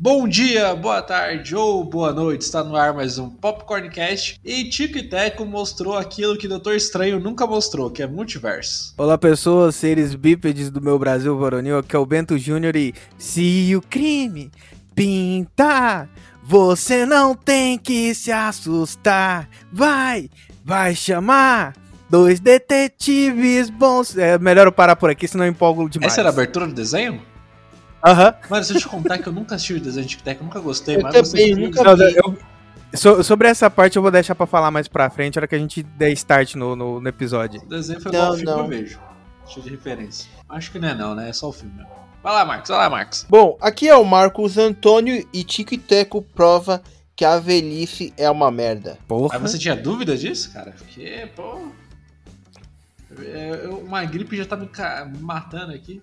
Bom dia, boa tarde ou boa noite, está no ar mais um Popcorncast e Tico e Teco mostrou aquilo que Doutor Estranho nunca mostrou, que é multiverso. Olá pessoas, seres bípedes do meu Brasil varonil, aqui é o Bento Júnior e se o crime pintar, você não tem que se assustar, vai, vai chamar... Dois detetives bons. É melhor eu parar por aqui, senão eu empolgo demais. Essa era a abertura do desenho? Aham. Mano, se eu te contar que eu nunca assisti o desenho de Tic Tac, eu nunca gostei, Eu mas também, vocês nunca vi. eu- so- sobre essa parte eu vou deixar pra falar mais pra frente, na hora que a gente der start no, no, no episódio. O desenho foi Não, filme não. que eu vejo. Deixa de referência. Acho que não é não, né? É só o filme mesmo. Vai lá, Marcos, vai lá, Marcos. Bom, aqui é o Marcos Antônio e Tico e Teco prova que a velhice é uma merda. Porra. Mas você tinha dúvida disso, cara? Porque, pô. é, eu- uma gripe já tá me matando aqui.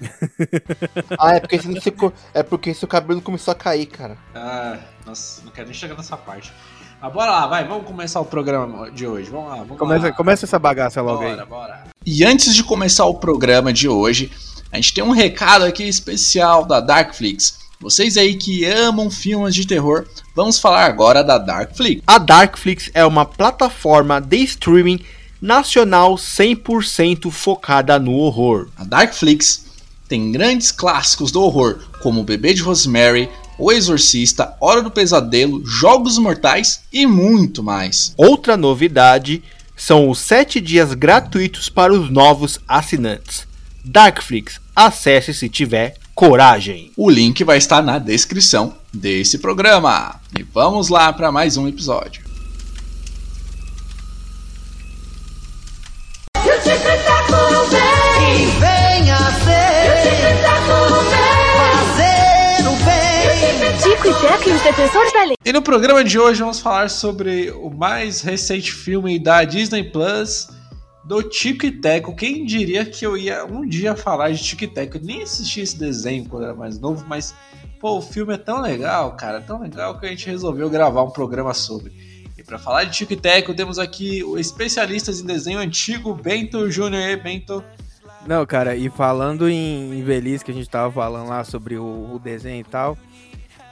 Ah, é porque, co- é porque seu cabelo começou a cair, cara. Ah, nossa, não quero nem chegar nessa parte. Mas bora lá, vai, vamos começar o programa de hoje. Vamos lá, vamos Começa, lá. começa essa bagaça logo bora, aí. bora. E antes de começar o programa de hoje, a gente tem um recado aqui especial da Darkflix. Vocês aí que amam filmes de terror, vamos falar agora da Darkflix. A Darkflix é uma plataforma de streaming nacional 100% focada no horror. A Darkflix tem grandes clássicos do horror, como O Bebê de Rosemary, O Exorcista, Hora do Pesadelo, Jogos Mortais e muito mais. Outra novidade são os 7 dias gratuitos para os novos assinantes. Darkflix, acesse se tiver coragem. O link vai estar na descrição desse programa. E vamos lá para mais um episódio. Tico e Teco os defensores da lei. E no programa de hoje vamos falar sobre o mais recente filme da Disney Plus, do Tico e Teco. Quem diria que eu ia um dia falar de Tico e Teco? Eu nem assisti esse desenho quando era mais novo, mas pô, o filme é tão legal, cara, tão legal que a gente resolveu gravar um programa sobre. E para falar de Tico e Teco, temos aqui o especialistas em desenho antigo, Bento Júnior e Bento. Não, cara, e falando em, em velhice, que a gente tava falando lá sobre o, o desenho e tal,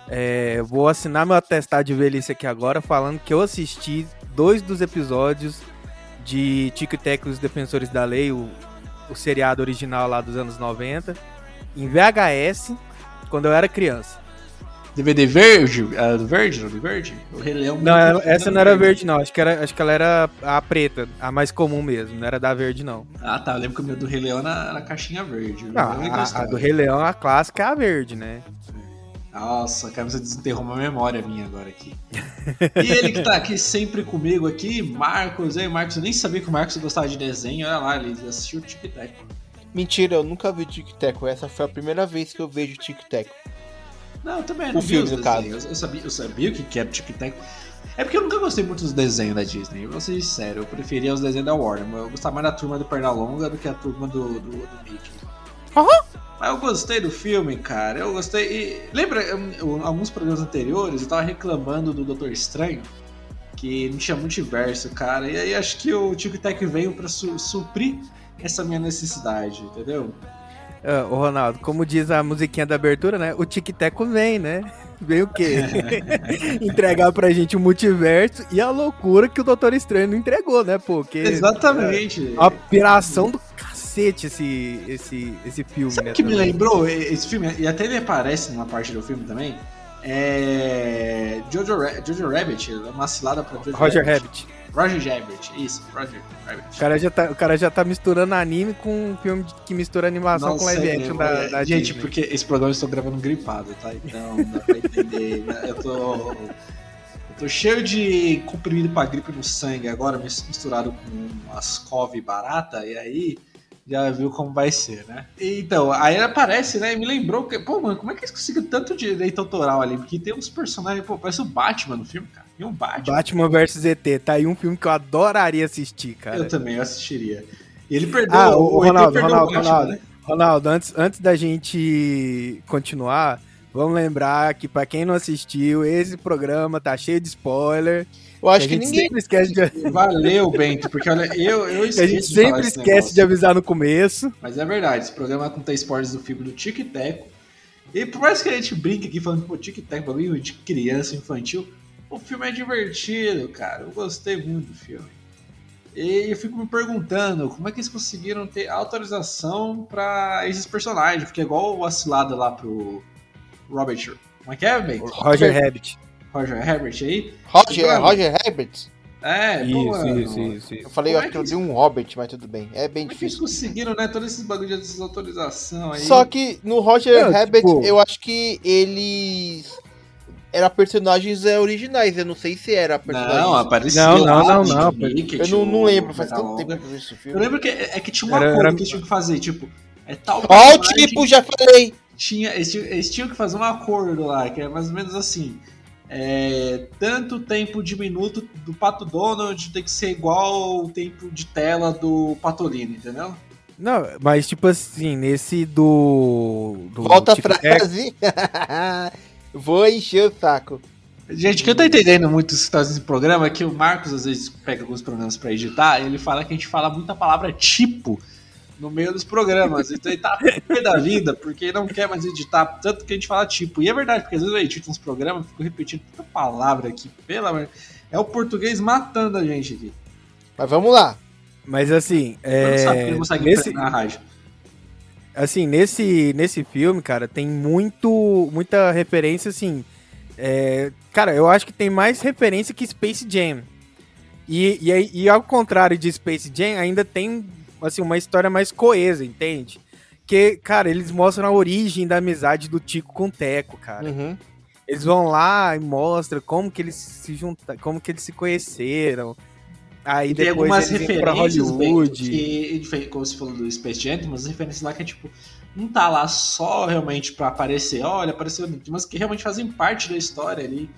é, vou assinar meu atestado de velhice aqui agora, falando que eu assisti dois dos episódios de Tico e Teco e os Defensores da Lei, o, o seriado original lá dos anos 90, em VHS, quando eu era criança. DVD verde? Era do verde? Era do verde? O Rei Leão. Não, ela- essa não era verde, não. Acho que, era, acho que ela era a preta, a mais comum mesmo. Não era da verde, não. Ah, tá. Eu lembro que o meu do Rei Leão era na caixinha verde. Não, a, a do Rei Leão, a clássica é a verde, né? Nossa, cara, você desenterrou uma memória minha agora aqui. E ele que tá aqui sempre comigo aqui, Marcos. Ei, Marcos, eu nem sabia que o Marcos gostava de desenho. Olha lá, ele assistiu o Tic Tac. Mentira, eu nunca vi Tic Teco. Essa foi a primeira vez que eu vejo Tic Teco. Não, eu também O não vi filme, os desenhos. Eu sabia, eu sabia o que era Tic Tac. É porque eu nunca gostei muito dos desenhos da Disney. Eu vou ser sincero, eu preferia os desenhos da Warner. mas Eu gostava mais da turma do Pernalonga do que a turma do, do, do Mickey. Mas eu gostei do filme, cara. Eu gostei. E lembra, eu- alguns programas anteriores eu tava reclamando do Doutor Estranho, que não tinha multiverso, cara. E aí acho que o Tic Tac veio pra su- suprir essa minha necessidade, entendeu? Ah, ô Ronaldo, como diz a musiquinha da abertura, né? O Tic Teco vem, né? Vem o quê? Entregar pra gente o multiverso e a loucura que o Doutor Estranho não entregou, né? Porque Exatamente. a piração do cacete esse, esse, esse filme, Sabe né? o que me também. lembrou esse filme? E até ele aparece numa parte do filme também. É. Jojo, Ra- Jojo Rabbit, uma cilada pra Jojo Roger Rabbit. Roger Rabbit, isso, Roger Rabbit. O cara, já tá, o cara já tá misturando anime com um filme que mistura animação Não com live sei, action da, é, da Gente, Disney. porque esse programa eu estou gravando gripado, tá? Então, dá pra entender. né? eu tô. Eu tô cheio de comprimido pra gripe no sangue agora, mis- misturado com umas couve barata, e aí já viu como vai ser, né? E, Então, aí aparece, né? E me lembrou que, pô, mano, como é que eles conseguiram tanto direito autoral ali? Porque tem uns personagens, pô, parece o Batman no filme, cara. Tem um Batman. Batman vs ET, tá aí um filme que eu adoraria assistir, cara. Eu também, eu assistiria. E ele perdeu Ah, o, ET Ronaldo, Ronaldo, o Batman, Ronaldo, né? Ronaldo, antes, antes da gente continuar, vamos lembrar que pra quem não assistiu, esse programa tá cheio de spoiler. Eu acho a que gente ninguém. sempre esquece de, Valeu, Bento, porque olha, eu, eu a esqueço gente de sempre esse esquece de avisar no começo. Mas é verdade, esse programa contém spoilers do filme do Tic Teco. E por mais que a gente brinque aqui falando que o tic-tac bagulho de criança infantil, o filme é divertido, cara. Eu gostei muito do filme. E eu fico me perguntando como é que eles conseguiram ter autorização pra esses personagens, porque é igual o Acilada lá pro Robert. Como é que é, velho? Roger Rabbit. Roger Herbert aí. Roger, é Roger Herbert? É, pô, Isso, mano, isso, isso, Eu isso. falei, Como eu é acho que eu dei um Hobbit, mas tudo bem. É bem Como é que eles difícil. conseguiram, né, todos esses bagulhos de desautorização aí? Só que no Roger Rabbit, tipo- eu acho que eles eram personagens é, originais. Eu não sei se era personagem. Não, apareceu Não, não, não, tinha não, eu tinha não, não lembro, faz tanto tempo que eu vi esse Eu filme. lembro que é que tinha um Era- acordo era- que eles tinham que fazer, tipo, é tal Ó, o tipo, já falei! Tinha, eles, tinham, eles tinham que fazer um acordo lá, que é mais ou menos assim. É, tanto tempo de minuto do Pato Donald tem que ser igual o tempo de tela do Patolino, entendeu? Não, mas tipo assim, nesse do. do Volta a Tic Tac, frase. Vou encher o saco. Gente, o que eu tô entendendo muito se tá nesse programa é que o Marcos às vezes pega alguns programas pra editar e ele fala que a gente fala muita palavra tipo no meio dos programas. Então ele tá pé da vida porque não quer mais editar tanto que a gente fala tipo. E é verdade, porque às vezes eu edito uns programas e fico repetindo tanta palavra aqui, pelo amor. É o português matando a gente aqui. Mas vamos lá. Mas assim, Eu não sabe que é, ele consegue nesse, na rádio. assim, nesse, nesse filme, cara, tem muito, muita referência, assim. é, cara, eu acho que tem mais referência que Space Jam. E, e, e ao contrário de Space Jam, ainda tem assim, uma história mais coesa, entende? Que, cara, eles mostram a origem da amizade do Tico com o Teco, cara. Uhum. Eles vão lá e mostram como que eles se juntaram, como que eles se conheceram. Aí tem depois algumas eles vêm pra referências, Hollywood. Bento, que, como você falou do Space Jam, umas referências lá que é tipo, não tá lá só realmente pra aparecer, olha, apareceu, mas que realmente fazem parte da história ali.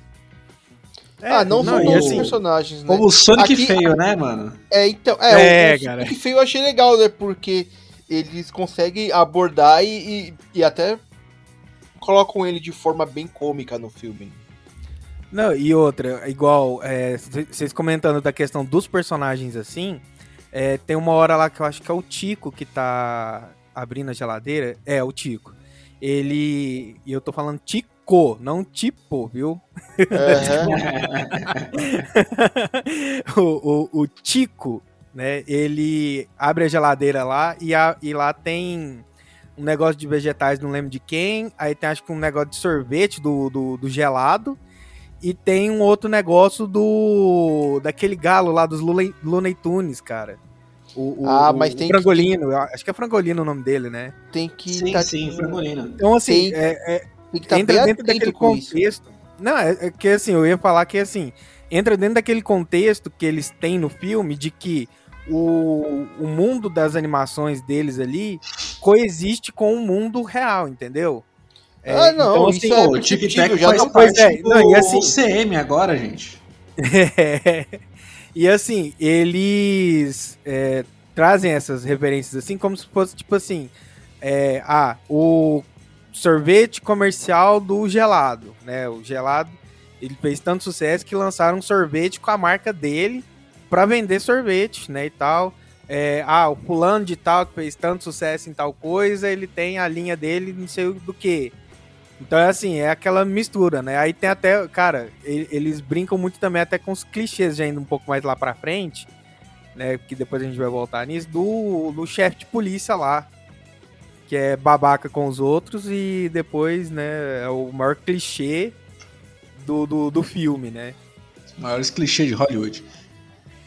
É, ah, não, são e todos os assim, personagens, né? Como o Sonic Aqui- feio, né, mano? É, então, é, É, o, o cara. Sonic feio eu achei legal, né? Porque eles conseguem abordar e, e, e até colocam ele de forma bem cômica no filme. Não, e outra, igual, é, vocês comentando da questão dos personagens assim, é, tem uma hora lá que eu acho que é o Tico que tá abrindo a geladeira. É, o Tico. Ele. E eu tô falando Tico, não tipo, viu? Aham. o, o, o Tico, né? Ele abre a geladeira lá e, a- e lá tem um negócio de vegetais, não lembro de quem. Aí tem acho que um negócio de sorvete do, do, do gelado. E tem um outro negócio do. daquele galo lá dos Looney Tunes, cara. O, o, Ah, mas o tem que- Frangolino, eu acho que é Frangolino o nome dele, né? Tem que sim, tá, sim, Frangolino. Então, assim, Tem- é, é- tem que estar entra dentro daquele com isso. contexto. Não, é, é que assim, eu ia falar que assim, entra dentro daquele contexto que eles têm no filme de que o, o mundo das animações deles ali coexiste com o mundo real, entendeu? É, Ah, não, então, isso assim, é Pô, o Tic Tac já faz não- parte é, do não, e assim- CM agora, gente. e assim, eles é, trazem essas referências assim como se fosse tipo assim, é, ah, o sorvete comercial do gelado, né? O gelado ele fez tanto sucesso que lançaram um sorvete com a marca dele para vender sorvete, né? E tal. É, ah, o fulano de tal que fez tanto sucesso em tal coisa, ele tem a linha dele, não sei do que. Então é assim, é aquela mistura, né? Aí tem até, cara, eles brincam muito também até com os clichês já indo um pouco mais lá pra frente, né? Que depois a gente vai voltar nisso, do, do chefe de polícia lá. Que é babaca com os outros e depois, né, é o maior clichê do, do, do filme, né? Os maiores clichês de Hollywood.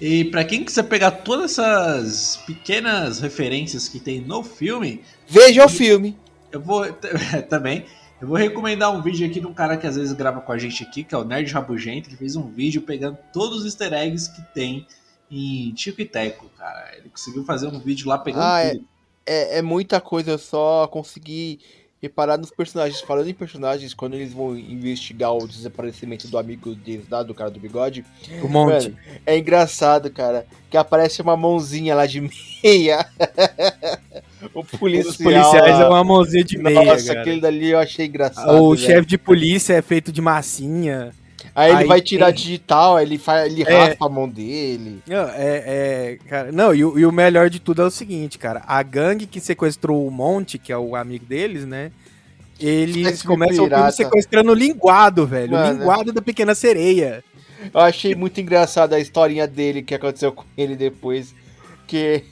E pra quem quiser pegar todas essas pequenas referências que tem no filme, Veja o filme. eu vou também. Eu vou recomendar um vídeo aqui de um cara que às vezes grava com a gente aqui, que é o Nerd Rabugento. Ele fez um vídeo pegando todos os easter eggs que tem em Tico e Teco, cara. Ele conseguiu fazer um vídeo lá pegando Ah, é. tudo. É, é muita coisa, eu só consegui reparar nos personagens. Falando em personagens, quando eles vão investigar o desaparecimento do amigo deles lá, do cara do bigode, O monte. Mano, é engraçado, cara, que aparece uma mãozinha lá de meia. o policial. Os policiais é uma mãozinha de meia, Nossa, cara. aquele dali eu achei engraçado. O velho. chefe de polícia é feito de massinha. Aí ele aí vai tirar tem- digital, aí ele, faz, ele É. raspa a mão dele. Não, é, é, cara, não e, o- e o melhor de tudo é o seguinte, cara. A gangue que sequestrou o Monte, que é o amigo deles, né? eles Esse começam o filme sequestrando o linguado, velho. O Mano. linguado da pequena sereia. Eu achei muito engraçada a historinha dele que aconteceu com ele depois. Que.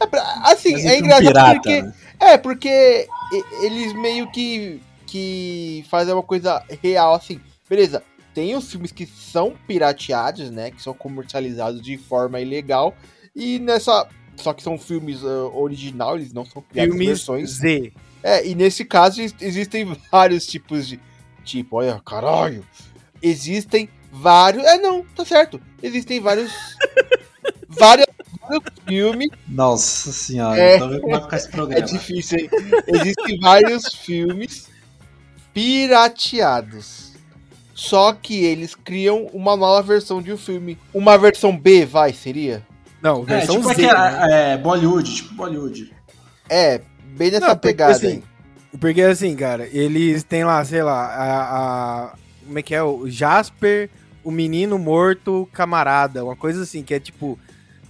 é Assim, Mas é ele um engraçado pirata, porque. né? É, porque eles meio que. que fazem uma coisa real, assim. Beleza, tem os filmes que são pirateados, né? Que são comercializados de forma ilegal. E nessa. Só que são filmes original, eles não são criados Filmes versões. Z. É, e nesse caso ex- existem vários tipos de. Tipo, olha, caralho. Existem vários. É, não, tá certo. Existem vários. vários, vários filmes. Nossa senhora, É. então como vai ficar esse É programa. difícil, hein? Existem vários filmes pirateados. Só que eles criam uma nova versão de um filme. Uma versão B, vai, seria? Não, É, versão tipo Z. aquela, né? é, Bollywood, tipo Bollywood. É, bem nessa Não, porque pegada assim, aí. Porque assim, cara, eles têm lá, sei lá, a, a- Como é que é? O Jasper, o menino morto, camarada. Uma coisa assim, que é tipo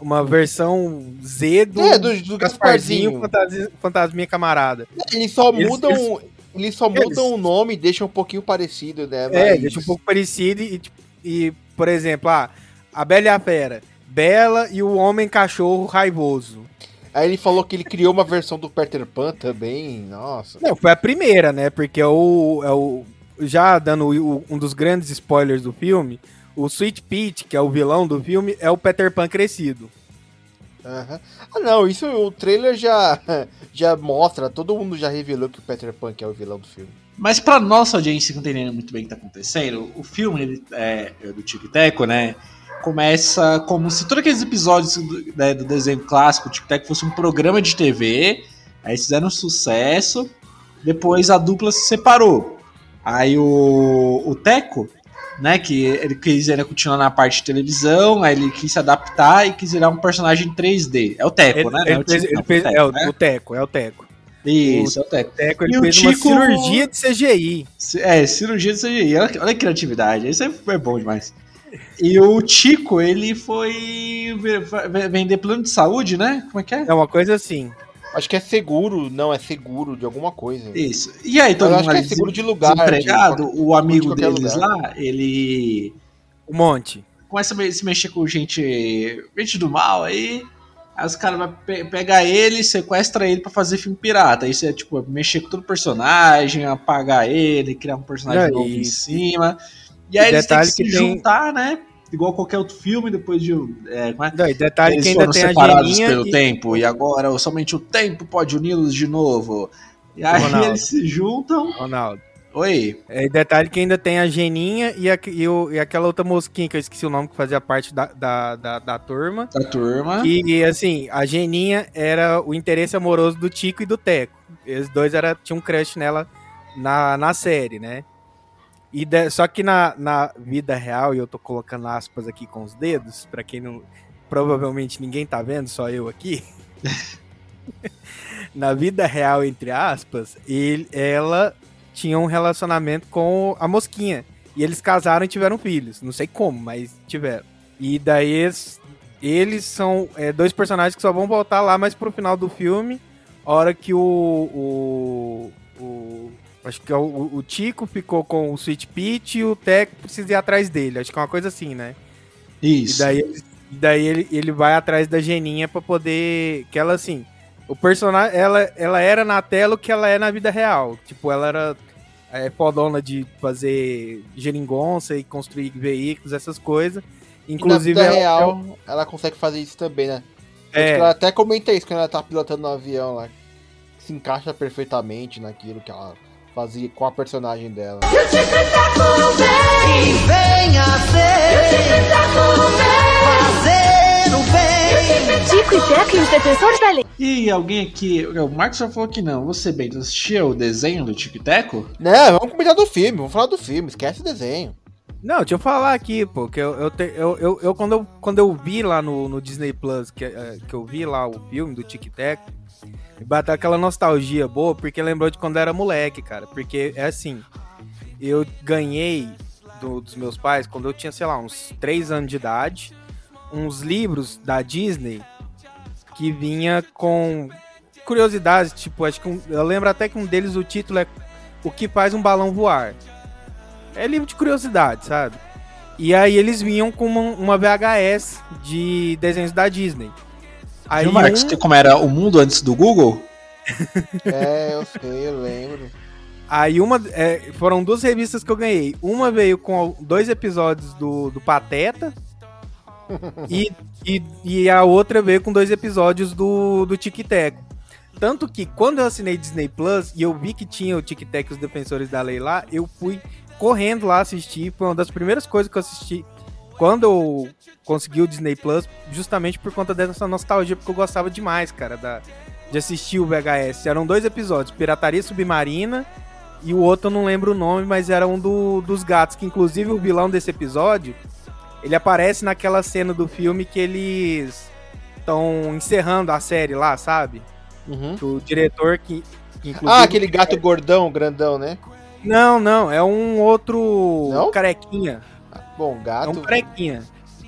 uma versão Z do, É, do, do Gasparzinho Gasparzinho. Fantasminha Camarada. Eles só Eles- mudam. Eles, só Eles- mudam o nome e deixam um pouquinho parecido, né? É, mas- deixa um pouco parecido e, tipo, e, por exemplo, ah, a Bela e a Fera. Bela e o Homem Cachorro Raivoso. Aí ele falou que ele criou uma versão do Peter Pan também. Nossa. Não, foi a primeira, né? Porque é o. É o já dando o- um dos grandes spoilers do filme, o Sweet Pete, que é o vilão do filme, é o Peter Pan crescido. Aham. Ah, não, isso o trailer já, já mostra. Todo mundo já revelou que o Peter Pan é o vilão do filme. Mas pra nossa audiência que não entendendo muito bem o que tá acontecendo, o filme ele, é, é do Tic Teco, né? Começa como se todos aqueles episódios do, né, do desenho clássico, o Tic Teco, fosse um programa de TV. Aí fizeram um sucesso. Depois a dupla se separou. Aí o, o Teco, né? Que ele quis ainda continuar na parte de televisão. Aí ele quis se adaptar e quis virar um personagem 3D. É o Teco, Ele, né? ele é o fez- ele fez- é o, né? o Teco, é o Teco. Isso, é o Teco. O Teco ele E o fez uma Tico- cirurgia de CGI. É, cirurgia de CGI. Olha, olha a criatividade. Isso é, é bom demais. E o Tico, ele foi ve- ve- vender plano de saúde, né? Como é que é? É uma coisa assim. Acho que é seguro, não, é seguro de alguma coisa. Isso. E aí, todo mundo acho que é seguro de lugar, desempregado, de- o amigo de deles lugar. lá, ele Um monte. começa a se mexer com gente, gente do mal aí. Aí os caras vão pe pegar ele, sequestra ele pra fazer filme pirata. Isso é tipo, mexer com todo personagem, apagar ele, criar um personagem É, novo em cima. E aí e eles têm que detalhe se que tem- juntar, né? Igual qualquer outro filme, depois de. É, é? Não, e detalhe Eles que ainda tem a separados geninha pelo e- tempo, e agora somente o tempo pode uni-los de novo. E aí Ronaldo. eles se juntam. Ronaldo. Oi. É, e detalhe que ainda tem a Geninha e, a- e o- e aquela outra mosquinha que eu esqueci o nome, que fazia parte da, da, da, da turma. Da turma. Que, assim, a Geninha era o interesse amoroso do Tico e do Teco. Eles dois era, tinham um crush nela na, na série, né? E de- só que na, na vida real, e eu tô colocando aspas aqui com os dedos, pra quem não. Provavelmente ninguém tá vendo, só eu aqui. na vida real, entre aspas, ele, ela tinha um relacionamento com a mosquinha. E eles casaram e tiveram filhos. Não sei como, mas tiveram. E daí eles, eles são é, dois personagens que só vão voltar lá mais pro final do filme. A hora que o. o, o- acho que é o, o Tico ficou com o Sweet Peach e o Teco precisa ir atrás dele. Acho que é uma coisa assim, né? Isso. E daí, e daí ele, ele vai atrás da Geninha pra poder. Que ela, assim. O personagem. Ela, ela era na tela o que ela é na vida real. Tipo, ela era é, fodona de fazer geringonça e construir veículos, essas coisas. Inclusive, na vida ela- real, ela consegue fazer isso também, né? É. Ela até comenta isso quando ela tá pilotando no avião lá. Se encaixa perfeitamente naquilo que ela fazia com a personagem dela. E alguém aqui. O Marcos já falou que não. Você, bem, tu assistiu o desenho do Tic Teco? Né, vamos comentar do filme, vamos falar do filme, esquece o desenho. Não, deixa eu falar aqui, pô, que eu, eu, te- eu, eu, eu- quando, eu quando eu vi lá no, no Disney Plus, que, é, que eu vi lá o filme do Tic Tac, bateu aquela nostalgia boa, porque lembrou de quando eu era moleque, cara. Porque é assim, eu ganhei do- dos meus pais, quando eu tinha, sei lá, uns 3 anos de idade, uns livros da Disney que vinha com curiosidades, tipo, acho que um- eu lembro até que um deles o título é o que faz um balão voar. É livro de curiosidade, sabe? E aí eles vinham com uma, uma VHS de desenhos da Disney. Aí Viu, Marcos, um- que como era o mundo antes do Google? É, eu sei, eu lembro. Aí uma. é, foram duas revistas que eu ganhei. Uma veio com dois episódios do, do Pateta. e, e, e a outra veio com dois episódios do, do Tic Teco. Tanto que quando eu assinei Disney Plus e eu vi que tinha o Tic Tac e os Defensores da Lei lá, eu fui correndo lá assistir. Foi uma das primeiras coisas que eu assisti quando eu consegui o Disney Plus, justamente por conta dessa nostalgia, porque eu gostava demais, cara, da, de assistir o VHS. Eram dois episódios, Pirataria Submarina e o outro eu não lembro o nome, mas era um do- dos gatos, que inclusive o vilão desse episódio, ele aparece naquela cena do filme que eles estão encerrando a série lá, sabe? Uhum. O diretor que, que inclusive... Ah, aquele gato gordão, grandão, né? Não, não, é um outro Não? carequinha. Bom, É um gato. carequinha.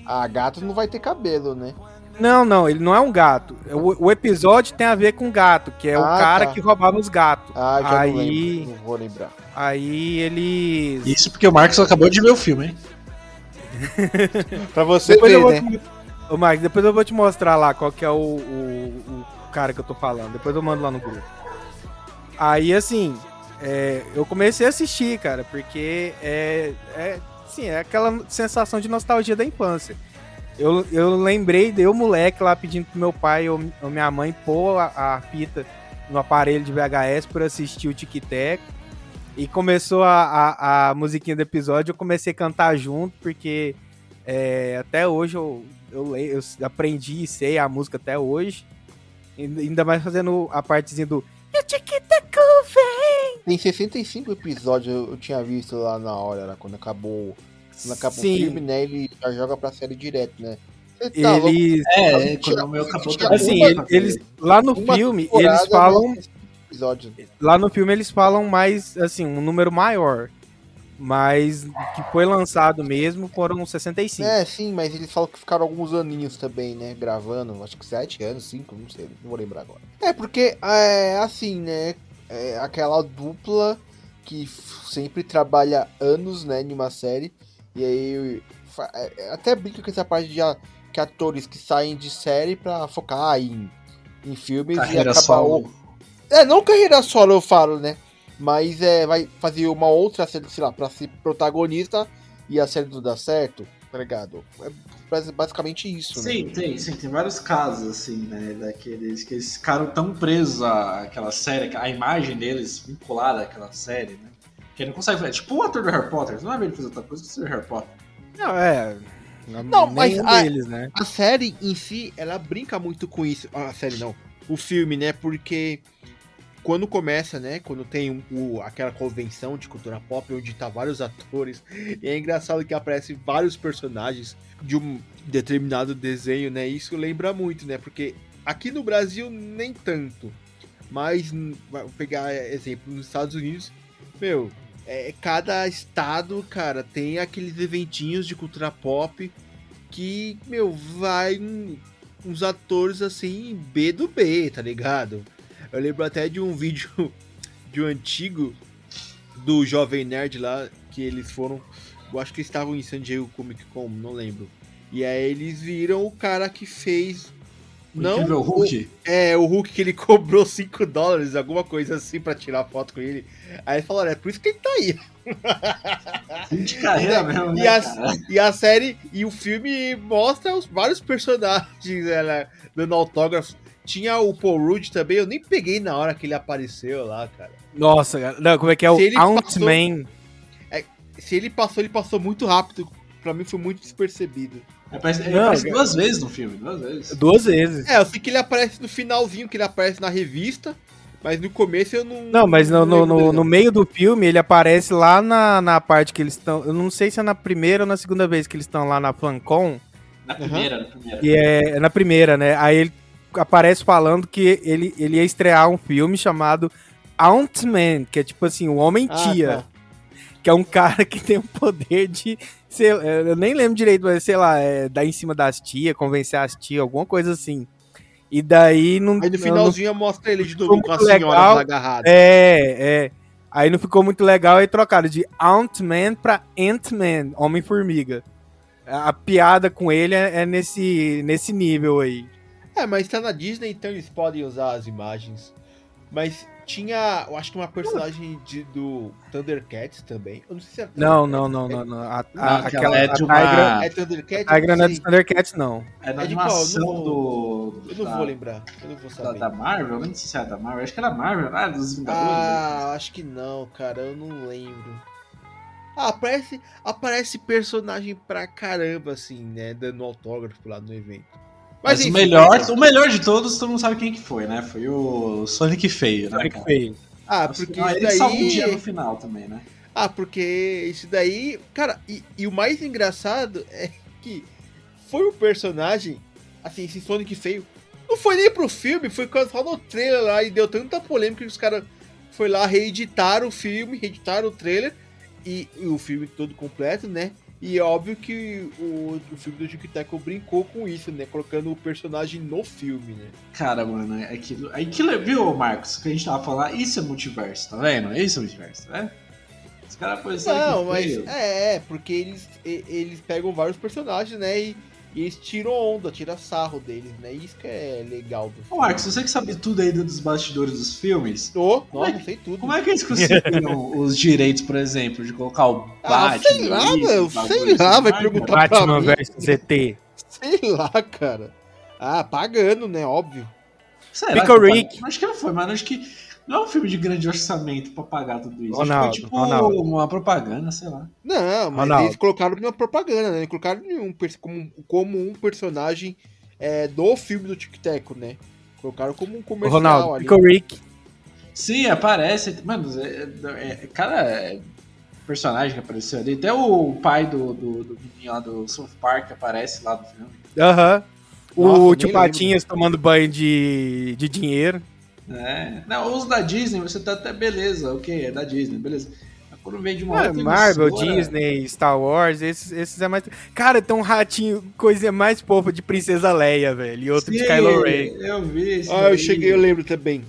Ah, gato não vai ter cabelo, né? Não, não, ele não é um gato. O, o episódio tem a ver com gato, que é o Ah, cara tá. que roubava os gatos. Ah, já aí, não lembro. Não vou lembrar. aí eles. Isso porque o Marcos acabou de ver o filme, hein? Pra você Depois eu ver, vou né? te... Ô, Marcos, depois eu vou te mostrar lá qual que é o, o, o cara que eu tô falando. Depois eu mando lá no grupo. Aí, assim, é, eu comecei a assistir, cara, porque é, é, assim, é aquela sensação de nostalgia da infância. Eu, eu lembrei de eu, moleque, lá pedindo pro meu pai ou, ou minha mãe pôr a, a fita no aparelho de VHS para assistir o Tic Tac. E começou a, a, a musiquinha do episódio, eu comecei a cantar junto, porque é, até hoje eu, eu, eu aprendi e sei a música até hoje. Ainda mais fazendo a partezinha do. Tem 65 episódios, eu, eu tinha visto lá na hora, lá, quando acabou, quando acaba o Sim. filme, né? Ele já joga pra série direto, né? Tá louco? Eles, É, quando o meu acabou assim, uma- eles lá no filme eles falam mas 65 Episódios. lá no filme eles falam mais assim um número maior, mas que foi lançado mesmo foram 65. É, sim, mas eles falam que ficaram alguns aninhos também, né? Gravando, acho que 7 anos, 5, não sei, não vou lembrar agora. É, porque é assim, né? É aquela dupla que sempre trabalha anos, né, em uma série. E aí é, é, até brinca com essa parte de que atores que saem de série pra focar em, em filmes Carreira e acabar solo. o- É, não carreira solo eu falo, né? Mas é, vai fazer uma outra série, sei lá, pra ser protagonista e a série não dá certo, tá ligado? É basicamente isso, né? Sim, tem, sim, tem vários casos, assim, né? Daqueles que eles ficaram tão presos à- àquela série, à imagem deles vinculada àquela série, né? Que ele não consegue fazer. Tipo o ator do Harry Potter, você não ver ele fazer outra coisa que o Harry Potter. Não, é. Não, mas nenhum a- deles, né? A série em si, ela brinca muito com isso. Ah, A série não. O filme, né? Porque quando começa, né? Quando tem o, aquela convenção de cultura pop onde tá vários atores. E é engraçado que aparecem vários personagens de um determinado desenho, né? Isso lembra muito, né? Porque aqui no Brasil nem tanto. Mas, vou pegar exemplo, nos Estados Unidos, meu, é, cada estado, cara, tem aqueles eventinhos de cultura pop que, meu, vai uns atores assim, B do B, tá ligado? Eu lembro até de um vídeo de um antigo do Jovem Nerd lá, que eles foram. Eu acho que eles estavam em San Diego Comic Con, não lembro. E aí eles viram o cara que fez. O Não, Incrível Hulk. é, o Hulk que ele cobrou 5 dólares, alguma coisa assim, pra tirar foto com ele. Aí falaram, é por isso que ele tá aí. De carreira mesmo, né, E a, cara? e a série e o filme mostra os vários personagens ela, dando autógrafos. Tinha o Paul Rudd também, eu nem peguei na hora que ele apareceu lá, cara. Nossa, cara. Não, como é que é o Se ele Ant-Man? Se ele passou, ele passou muito rápido. Pra mim foi muito despercebido. Ele aparece, ele Não, aparece duas vezes no filme, duas vezes. Duas vezes. É, eu sei que ele aparece no finalzinho, que ele aparece na revista, mas no começo eu não. Não, mas no, no, no, no meio do filme ele aparece lá na, na parte que eles estão. Eu não sei se é na primeira ou na segunda vez que eles estão lá na FanCon. Na primeira, na primeira. Que é, é na primeira, né? Aí ele aparece falando que ele, ele ia estrear um filme chamado Ant-Man, que é tipo assim, o Ah, Homem-Tia. tá. Que é um cara que tem o poder de. Sei, eu nem lembro direito, mas sei lá, é, dar em cima das tia, convencer as tia, alguma coisa assim. E daí não. Aí no não- finalzinho mostra ele de novo com as senhoras legal. agarradas. É, é. Aí não ficou muito legal, aí trocaram de Ant-Man pra Ant-Man, Homem-Formiga. A, a piada com ele é, é nesse, nesse nível aí. É, mas tá na Disney, então eles podem usar as imagens. Mas tinha, eu acho que uma personagem de, do Thundercats também. Eu não sei se é Não, não, não, não, não. A, a- Não, aquela aquela é de uma- Tigra, É Thundercats? a Tigra não é dos Thundercats, não. É da É de qual? animação não do. eu não da, vou lembrar. Eu não vou Da, saber. da Marvel? Eu nem sei se é da Marvel. Acho que era Marvel, ah, dos Vingadores. Ah, acho que não, cara. Eu não lembro. Ah, aparece, aparece personagem pra caramba, assim, né? Dando autógrafo lá no evento. Mas, enfim, o, melhor, o melhor de todos, todo mundo sabe quem que foi, né? Foi o Sonic Feio, né? Cara? feio. Ah, porque final, isso ele salva o dia no daí. final também, né? Ah, porque isso daí. Cara, e, e o mais engraçado é que foi o personagem. Assim, esse Sonic feio. Não foi nem pro filme, foi quando só no trailer lá e deu tanta polêmica que os caras foi lá reeditaram o filme, reeditaram o trailer e, e o filme todo completo, né? E é óbvio que o, o filme do Tic Tac brincou com isso, né? Colocando o personagem no filme, né? Cara, mano, é aquilo. é Aquilo, viu, Marcos, que a gente tava falando? Isso é multiverso, tá vendo? Isso é multiverso, vendo? Os caras Não, mas é, é, porque eles, eles pegam vários personagens, né? E, e eles tiram onda, tiram sarro deles, né? Isso que é legal do Ô, Marcos, você que sabe tudo aí dos bastidores dos filmes, Ô, Como é nossa, que- sei tudo. como é que eles conseguiram os direitos, por exemplo, de colocar o Ah, Batman? sei lá, bagulho, sei lá, isso, vai perguntar. pra Batman mim. vs ZT. Sei lá, cara. Ah, pagando, né? Óbvio. Será Pickle? Rick. Acho que não foi, mas acho que não é um filme de grande orçamento pra pagar tudo isso. Ronaldo, acho que foi tipo Ronaldo. uma propaganda, sei lá. Não, mas Ronaldo. eles colocaram uma propaganda, né? Eles colocaram um, como, como um personagem é, do filme do Tic Teco, né? Colocaram como um comercial Ronaldo, ali. Pickle Rick. Sim, aparece. Mano, é, é- é- cada é, personagem que apareceu ali. Até o pai do, do, do menino lá do South Park aparece lá no filme. Aham. Nossa, O nem tio Patinhas tomando banho de, de dinheiro. É. Não, os da Disney, você tá até beleza, ok, é da Disney, beleza. Mas quando vem de uma Ah, outra Marvel, emissora- Disney, Star Wars, esses, esses é mais. Cara, tem um ratinho, coisinha mais fofa de Princesa Leia, velho. E outro de Sim, Kylo Ren. Eu vi esse Ah, eu daí. cheguei, eu lembro também.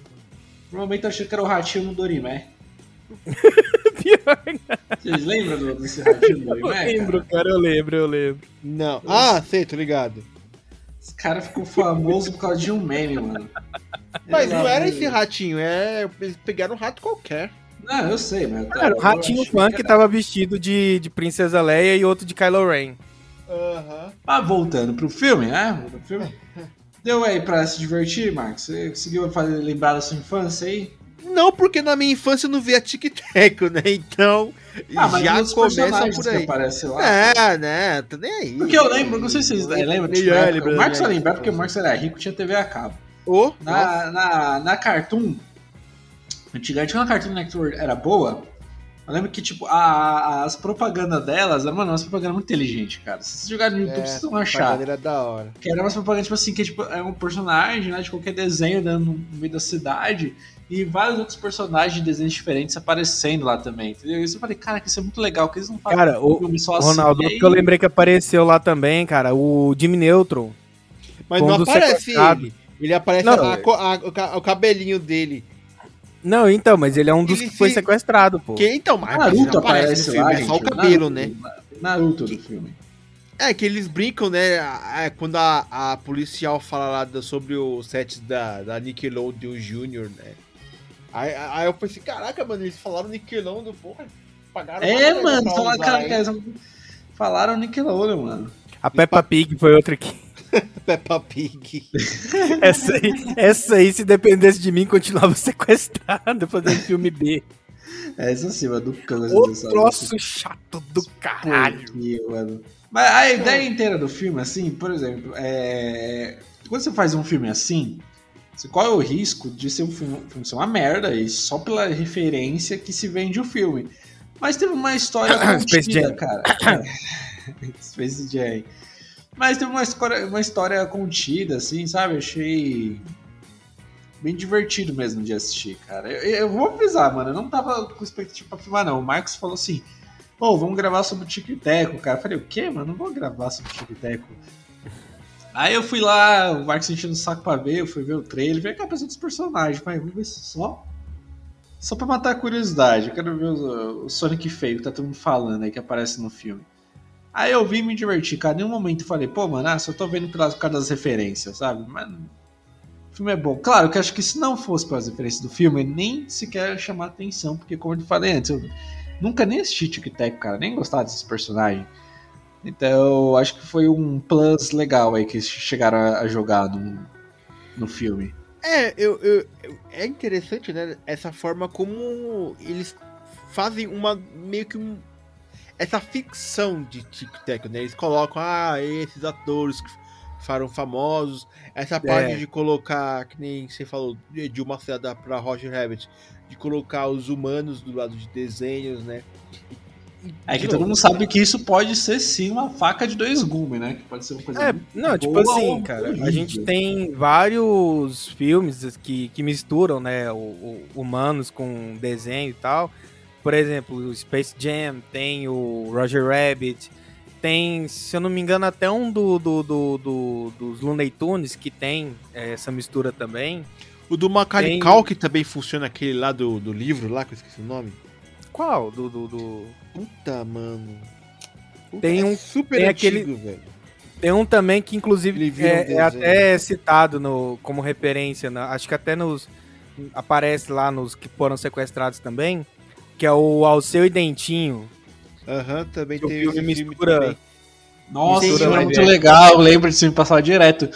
Provavelmente eu achei que era o ratinho no Dorimé. Vocês lembram do- desse ratinho Eu Dorimé? lembro, cara? cara, eu lembro, eu lembro. Não. Ah, sei, tô ligado. Esse cara ficou famoso por causa de um meme, mano. Mas não era esse ratinho, é. Eles pegaram um rato qualquer. Não, eu sei, mas. tá, Cara, o ratinho funk que era- tava vestido de, de Princesa Leia e outro de Kylo Ren. Aham. Mas voltando pro filme, né? Voltando pro filme. Deu aí pra se divertir, Marcos? Você conseguiu fazer, lembrar da sua infância aí? Não, porque na minha infância eu não via tic-teco, né? Então, Ah, mas já os começa personagens por que aí. aparecem lá. É, né? Tô nem aí. Porque eu lembro, não sei se vocês lembram, tipo, o Marcos vai lembrar porque o. Marcos era rico tinha TV a cabo. Nossa. Na, na, na Cartoon, antigamente quando a Cartoon Network era boa, eu lembro que, tipo, a- a- as propagandas delas, eram, mano, umas propagandas muito inteligentes, cara. Se vocês jogarem no YouTube, É, vocês vão achar. é da hora. Que era umas propagandas, tipo assim, que tipo, é um personagem, né, de qualquer desenho dando no meio da cidade e vários outros personagens de desenhos diferentes aparecendo lá também, entendeu? Isso eu falei, cara, que isso é muito legal, que eles não fazem Cara, o filme só assim. Ronaldo, aí- porque eu lembrei que apareceu lá também, cara, o Jimmy Neutron. Mas não aparece ele. Ele aparece Não, a co- a- o, ca- o cabelinho dele. Não, então, mas ele é um dos Ele que foi se- sequestrado, pô. Que então, mas Naruto não aparece no filme, lá, é só o cabelo, Naruto, né? Naruto do filme. É que eles brincam, né? a- a- Quando a, a policial fala lá sobre os sets da, da Nickelodeon Jr., né? Aí, aí eu pensei, caraca, mano, eles falaram Nickelodeon, porra, pagaram É, mano, falaram, cara, hein? que eles falaram Nickelodeon, mano. A Peppa Pig foi outra que. Peppa Pig. Essa aí, essa aí, se dependesse de mim, continuava sequestrada fazendo filme B. É isso assim, mano, do câncer. O troço chato do caralho. Porquê, mano. Mas a ideia inteira do filme, assim, por exemplo, é. Quando você faz um filme assim, qual é o risco de ser um filme, um filme ser uma merda e só pela referência que se vende o filme? Mas teve uma história Space contida, cara. É. Space Jam. Mas teve uma história, uma história contida, assim, sabe? Achei bem divertido mesmo de assistir, cara. Eu, eu vou avisar, mano. Eu não tava com expectativa pra filmar, não. O Marcos falou assim: Pô, vamos gravar sobre o Tico e Teco, cara. Eu falei, o quê, mano? Não vou gravar sobre o Tico e Teco. Aí eu fui lá, o Marcos enchendo o saco pra ver, eu fui ver o trailer, ver a cabeça dos personagens. Falei, vamos ver só. Só pra matar a curiosidade, eu quero ver o, o Sonic feio que tá todo mundo falando aí, que aparece no filme. Aí eu vi me divertir, cara. Em nenhum momento eu falei, pô, mano, ah, só tô vendo pelas por causa das referências, sabe? Mas o filme é bom. Claro que acho que se não fosse pelas referências do filme, nem sequer ia chamar atenção, porque como eu falei antes, eu nunca nem assisti Tic Tac, cara, nem gostava desses personagens. Então, acho que foi um plus legal aí que eles chegaram a, jogar no, no filme. É, eu, eu- é interessante, né? Essa forma como eles fazem uma meio que um, essa ficção de Tic Tac, né? Eles colocam, ah, esses atores que foram famosos, essa parte de colocar, que nem você falou, de uma cena pra Roger Rabbit, de colocar os humanos do lado de desenhos, né? E- É que todo mundo sabe que isso pode ser sim uma faca de dois gumes, né? Que pode ser uma coisa. É, não, tipo assim, cara, a horrível. gente tem vários filmes que, que misturam, né, o, o- humanos com desenho e tal. Por exemplo, o Space Jam, tem o Roger Rabbit, tem, se eu não me engano, até um do, do, do- do- dos Looney Tunes que tem é, essa mistura também. O do Macaulay tem- Culkin também funciona aquele lá do, do livro lá, que eu esqueci o nome. Qual? Do, do, do- Puta, mano. Puta, Tem é um- super tem antigo, velho. Tem um também que, inclusive, é, é até citado no, como referência, né? acho que até nos. Aparece lá nos que foram sequestrados também, que é o Alceu e Dentinho. Aham, também Que o tem filme esse filme mistura- também. Nossa, Mistura isso era live muito legal. Eu lembro de você me passar direto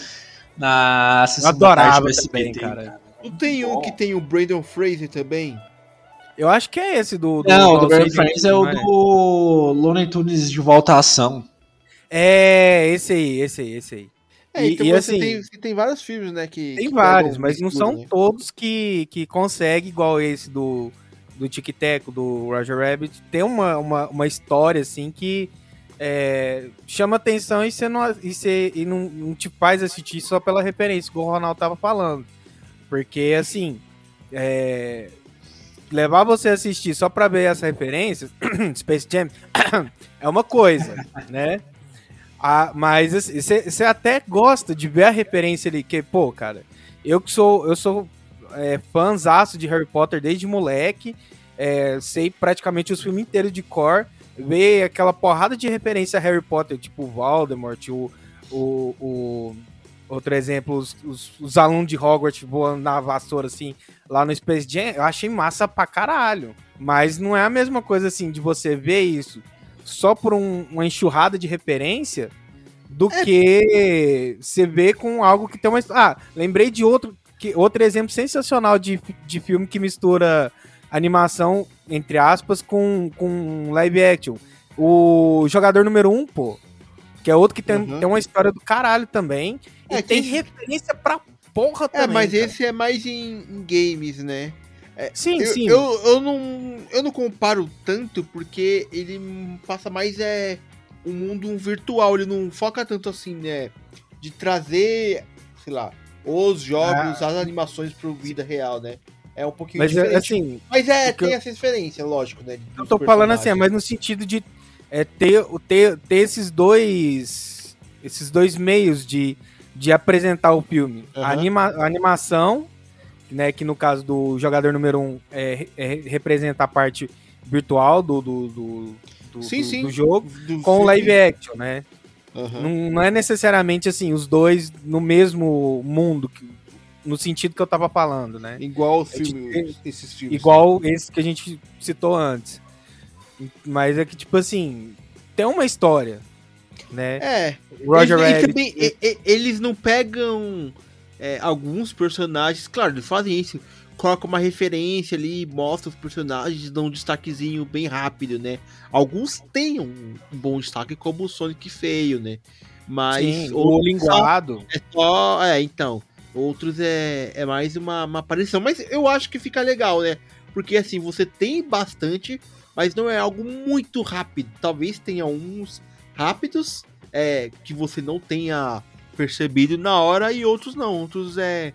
na sessão adorava também, SBT, cara. Não tem um que tem o Brandon Fraser também? Eu acho que é esse do. do Não, o do Grand Friends é o não é? do Looney Tunes de volta à ação. É, esse aí, esse aí, esse aí. É, E- então e você, assim, tem, você tem vários filmes, né? Que, Tem que vários, mas não são né? todos que, que conseguem, igual esse do, do Tic Tac, do Roger Rabbit, tem uma, uma, uma história assim que é, chama atenção e você, não, e você e não, não te faz assistir só pela referência, como o Ronaldo tava falando. Porque assim, é, levar você a assistir só pra ver essa referência, Space Jam, é uma coisa, né? Ah, mas assim, você até gosta de ver a referência ali, que, pô, cara, eu que sou, eu sou é, fãzaço de Harry Potter desde moleque, é, sei praticamente os filmes inteiros de cor, ver aquela porrada de referência a Harry Potter, tipo o Voldemort, o, o, o- outro exemplo, os, os, os alunos de Hogwarts voando na vassoura, assim, lá no Space Jam, eu achei massa pra caralho. Mas não é a mesma coisa, assim, de você ver isso só por um- uma enxurrada de referência do que você vê com algo que tem uma... Ah, lembrei de outro, que, outro exemplo sensacional de, de filme que mistura animação, entre aspas, com, com live action. O jogador número um, pô, que é outro que tem, Uhum. tem uma história do caralho também. É, e tem que- referência pra porra É, também. mas cara. esse é mais em, em games, né? Sim, eu, sim. Eu, eu, não, eu não comparo tanto porque ele passa mais é um mundo virtual, ele não foca tanto assim, né? De trazer, sei lá, os jogos, as animações para vida real, né? É um pouquinho Mas, diferente. assim, mas é, tem eu- essa diferença, lógico, né? Eu tô falando assim, personagens. mas no sentido de é, ter, o- ter, ter esses dois esses dois meios de, de apresentar o filme. A, Aham. anima, a animação, né, que no caso do jogador número um é, é representa a parte virtual do, do, do, do- Sim, do- sim. do jogo, com o live action, né? Aham. Não, não é necessariamente assim, os dois no mesmo mundo, no sentido que eu tava falando, né? Igual É filme, esses filmes. Igual esse que a gente citou antes. Mas é que, tipo assim, tem uma história, né? É, Roger eles, eles Rabbit. também- e- e- eles não pegam é, alguns personagens, claro, eles fazem isso, colocam uma referência ali, mostram os personagens, dão um destaquezinho bem rápido, né? Alguns têm um bom destaque, como o Sonic feio, né? Mas Sim, o linguado. é só. É, então. Outros é, é mais uma, uma aparição. Mas eu acho que fica legal, né? Porque assim, você tem bastante, mas não é algo muito rápido. Talvez tenha uns rápidos é, que você não tenha percebido na hora e outros não. Outros é.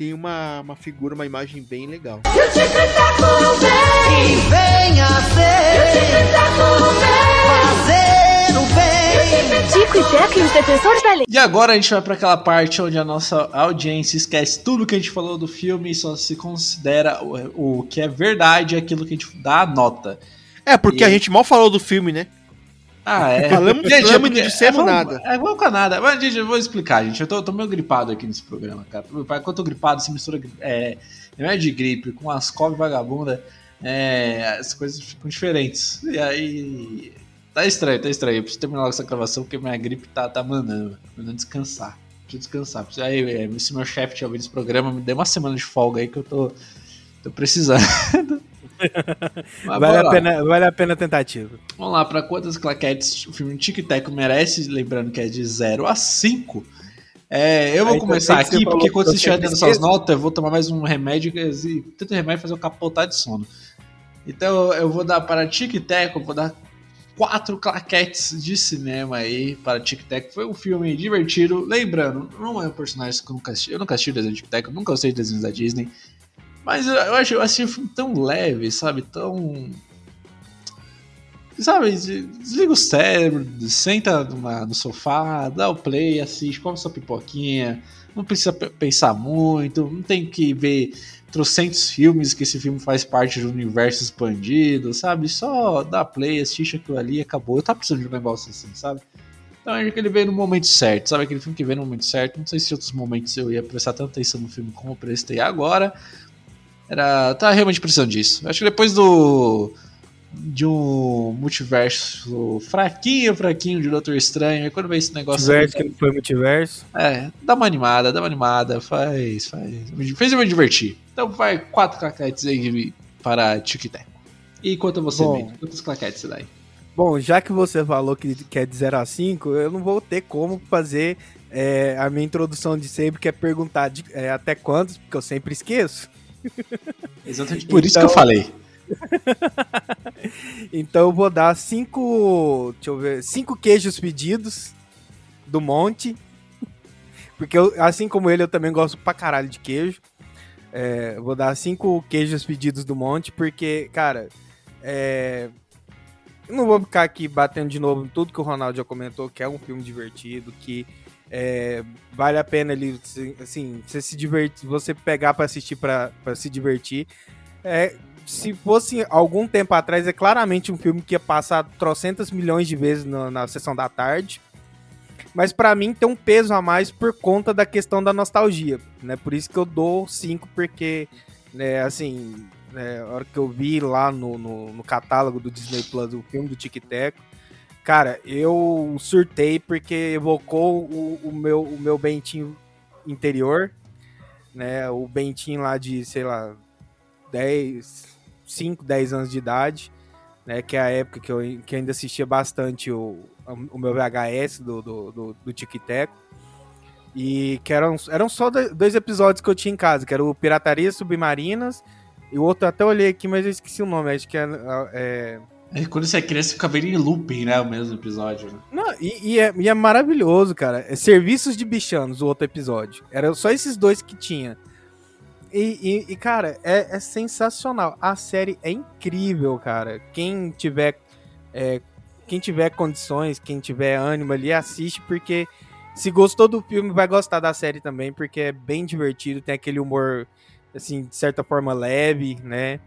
Tem uma, uma figura, uma imagem bem legal. E o Tic Tac vem, Venha ser vem. fazer o bem. Tico e Teco e os defensores da lei. E agora a gente vai para aquela parte onde a nossa audiência esquece tudo que a gente falou do filme e só se considera o, o que é verdade, aquilo que a gente dá a nota. É, porque E- a gente mal falou do filme, né? Ah, é. Falamos- Gente, falamos é porque- dissemos é, nada. É igual com nada. Mas, gente, eu vou explicar, gente. Eu tô, tô meio gripado aqui nesse programa, cara. Quando eu tô gripado, se mistura é, remédio de gripe com ascove vagabunda, é, as coisas ficam diferentes. E aí. Tá estranho, tá estranho. Eu preciso terminar logo essa gravação porque minha gripe tá, tá mandando. Mandando descansar. Preciso descansar. Preciso- Aí, é, se meu chefe tinha ouvido esse programa, me dê uma semana de folga aí que eu tô, tô precisando. Vale a, lá. pena, vale a pena a tentativa. Vamos lá, pra quantas claquetes o filme Tic Tac merece? Lembrando que é de 0 a 5. É, eu vou Aí, começar você aqui, porque que quando você estiver dando suas notas, eu vou tomar mais um remédio, e tanto remédio fazer eu capotar de sono. Então eu vou dar para Tic Tac, eu vou dar quatro claquetes de cinema aí para Tic Tac. Foi um filme divertido. Lembrando, não é um personagem que eu nunca assisti. Eu nunca assisti o desenho de Tic Tac, eu nunca gostei de desenhos da Disney. Mas eu, eu acho eu achei o filme tão leve, sabe? Tão. Sabe, des- desliga o cérebro, senta numa- no sofá, dá o play, assiste, come sua pipoquinha. Não precisa pe- pensar muito, não tem que ver trocentos filmes que esse filme faz parte do universo expandido, sabe? Só dá play, assiste aquilo ali e acabou. Eu tava precisando de um negócio assim, sabe? Então acho que ele veio no momento certo, sabe? Aquele filme que veio no momento certo. Não sei se outros momentos eu ia prestar tanta atenção no filme como eu prestei agora. Era. Tava realmente precisando disso. Acho que depois do. De um multiverso fraquinho, fraquinho de Doutor Estranho. E quando vem esse negócio. Multiverso que não foi multiverso. É, dá uma animada, dá uma animada, faz, faz. Fez eu me divertir. Então vai quatro claquetes aí para Tic Tac. E quanto a você, Bom. Bento? Quantos claquetes você dá aí? Bom, já que você falou que, que é de 0 a 5, eu não vou ter como fazer é, a minha introdução de sempre, que é perguntar de- é, até quantos, porque eu sempre esqueço. Exatamente por isso que Então- eu falei. Então eu vou dar cinco. Deixa eu ver. Cinco queijos pedidos do monte. Porque eu, assim como ele, eu também gosto pra caralho de queijo. É, vou dar cinco queijos pedidos do monte, porque, cara, é, eu não vou ficar aqui batendo de novo em tudo que o Ronaldo já comentou, que é um filme divertido, que é, vale a pena ele, assim, você se divertir, você pegar pra assistir pra se divertir. É, se fosse algum tempo atrás, é claramente um filme que ia passar trocentas milhões de vezes na, na sessão da tarde. Mas pra mim tem um peso a mais por conta da questão da nostalgia, né? Por isso que eu dou 5, porque, né, assim, né, a hora que eu vi lá no, no, no catálogo do Disney Plus o filme do Tic Tac, cara, eu surtei porque evocou o, o meu, o meu Bentinho interior, né? O Bentinho lá de, sei lá, 10, 5, 10 anos de idade, né? Que é a época que eu, que eu ainda assistia bastante o, o meu VHS do, do, do, do Tic. E que eram, eram só do- dois episódios que eu tinha em casa, que era o Pirataria Submarinas e o outro até olhei aqui, mas eu esqueci o nome, acho que é... é... É, quando você é criança, fica vendo em looping, né? O mesmo episódio. Né? Não, e, e é, e é maravilhoso, cara. É Serviços de Bichanos, o outro episódio. Era só esses dois que tinha. E, e- cara, é, é sensacional. A série é incrível, cara. Quem tiver, é, quem tiver condições, quem tiver ânimo ali, assiste, porque se gostou do filme, vai gostar da série também, porque é bem divertido, tem aquele humor, assim, de certa forma leve, né?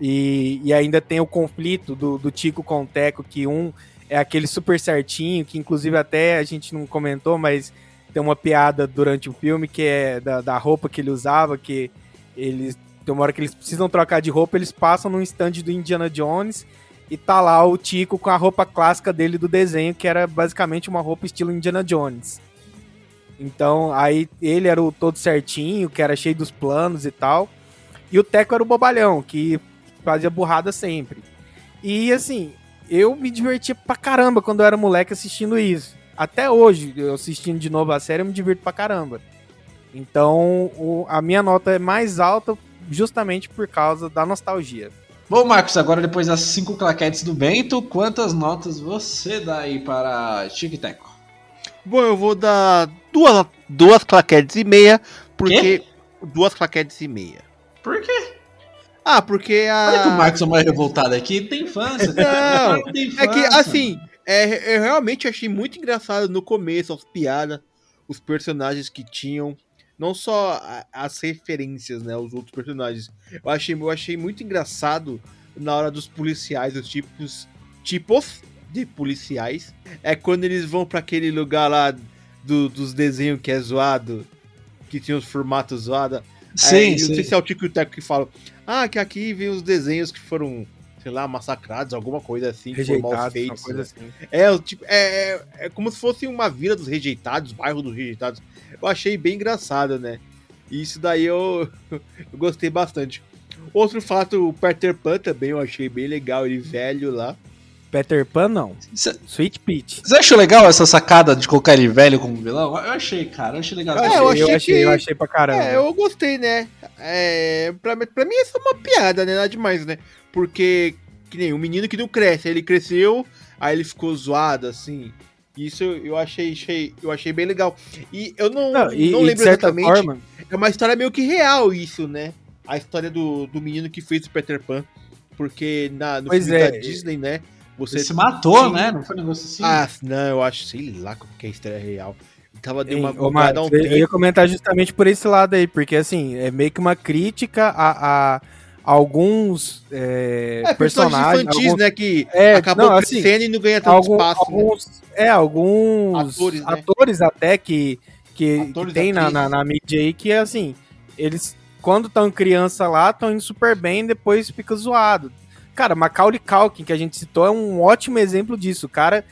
E, e ainda tem o conflito do, do Tico com o Teco, que um é aquele super certinho, que inclusive até a gente não comentou, mas tem uma piada durante o filme que é da, da roupa que ele usava, que eles tem uma hora que eles precisam trocar de roupa, eles passam num stand do Indiana Jones e tá lá o Tico com a roupa clássica dele do desenho, que era basicamente uma roupa estilo Indiana Jones. Então, aí ele era o todo certinho, que era cheio dos planos e tal. E o Teco era o bobalhão, que fazia burrada sempre. E assim, eu me divertia pra caramba quando eu era moleque assistindo isso. Até hoje, eu assistindo de novo a série, eu me divirto pra caramba. Então, o- a minha nota é mais alta justamente por causa da nostalgia. Bom, Marcos, agora depois das cinco claquetes do Bento, quantas notas você dá aí para Tic Tac? Bom, eu vou dar duas, duas claquetes e meia, porque. Duas claquetes e meia. Por quê? Ah, porque a. Olha que o Marcos é mais revoltado aqui, tem infância. Não, tem É que, infância. assim, É, eu realmente achei muito engraçado no começo, as piadas, os personagens que tinham. Não só as referências, né? Os outros personagens. Eu achei, eu achei muito engraçado na hora dos policiais, os tipos. Tipos de policiais. É quando eles vão pra aquele lugar lá do- dos desenhos que é zoado. Que tinha os formatos zoados. Sim, Aí, Não sim. sei se é o Tico Teco que fala. Ah, que aqui vem os desenhos que foram, sei lá, massacrados, alguma coisa assim, que foram mal feitos. né? assim. É, tipo, é, é, é como se fosse uma vila dos rejeitados, bairro dos rejeitados. Eu achei bem engraçado, né? E isso daí eu, eu gostei bastante. Outro fato, o Peter Pan também eu achei bem legal, ele velho lá. Peter Pan, não. Cê- Sweet Peach. Você achou legal essa sacada de colocar ele velho como vilão? Eu achei, cara. Eu achei legal. É, eu, eu achei, eu achei, que- eu achei pra caramba. É, eu gostei, né? É, pra, pra mim isso é uma piada, né? Nada demais, né? Porque, que nem um menino que não cresce, aí ele cresceu, aí ele ficou zoado, assim. Isso eu achei, achei, eu achei bem legal. E eu não, Não, e, não lembro exatamente. forma, É uma história meio que real isso, né? A história do, do menino que fez o Peter Pan. Porque na, no Pois filme é. da Disney, né? Você Ele se matou, Sim. né? Não foi um negócio assim? Ah, não, eu acho, sei lá como que é a história real. Eu tava de uma bugada um eu, ia comentar justamente por esse lado aí, porque assim, é meio que uma crítica a, a alguns é, É, personagens infantis, alguns, né? Que é, acabou não, assim, crescendo e não ganha tanto algum- espaço. né? alguns, é, alguns Atores, atores, né? até que, que, Atores, que tem na, na, na mídia aí que assim, eles quando estão criança lá, estão indo super bem e depois fica zoado. Cara, Macaulay Culkin, que a gente citou, é um ótimo exemplo disso. O cara,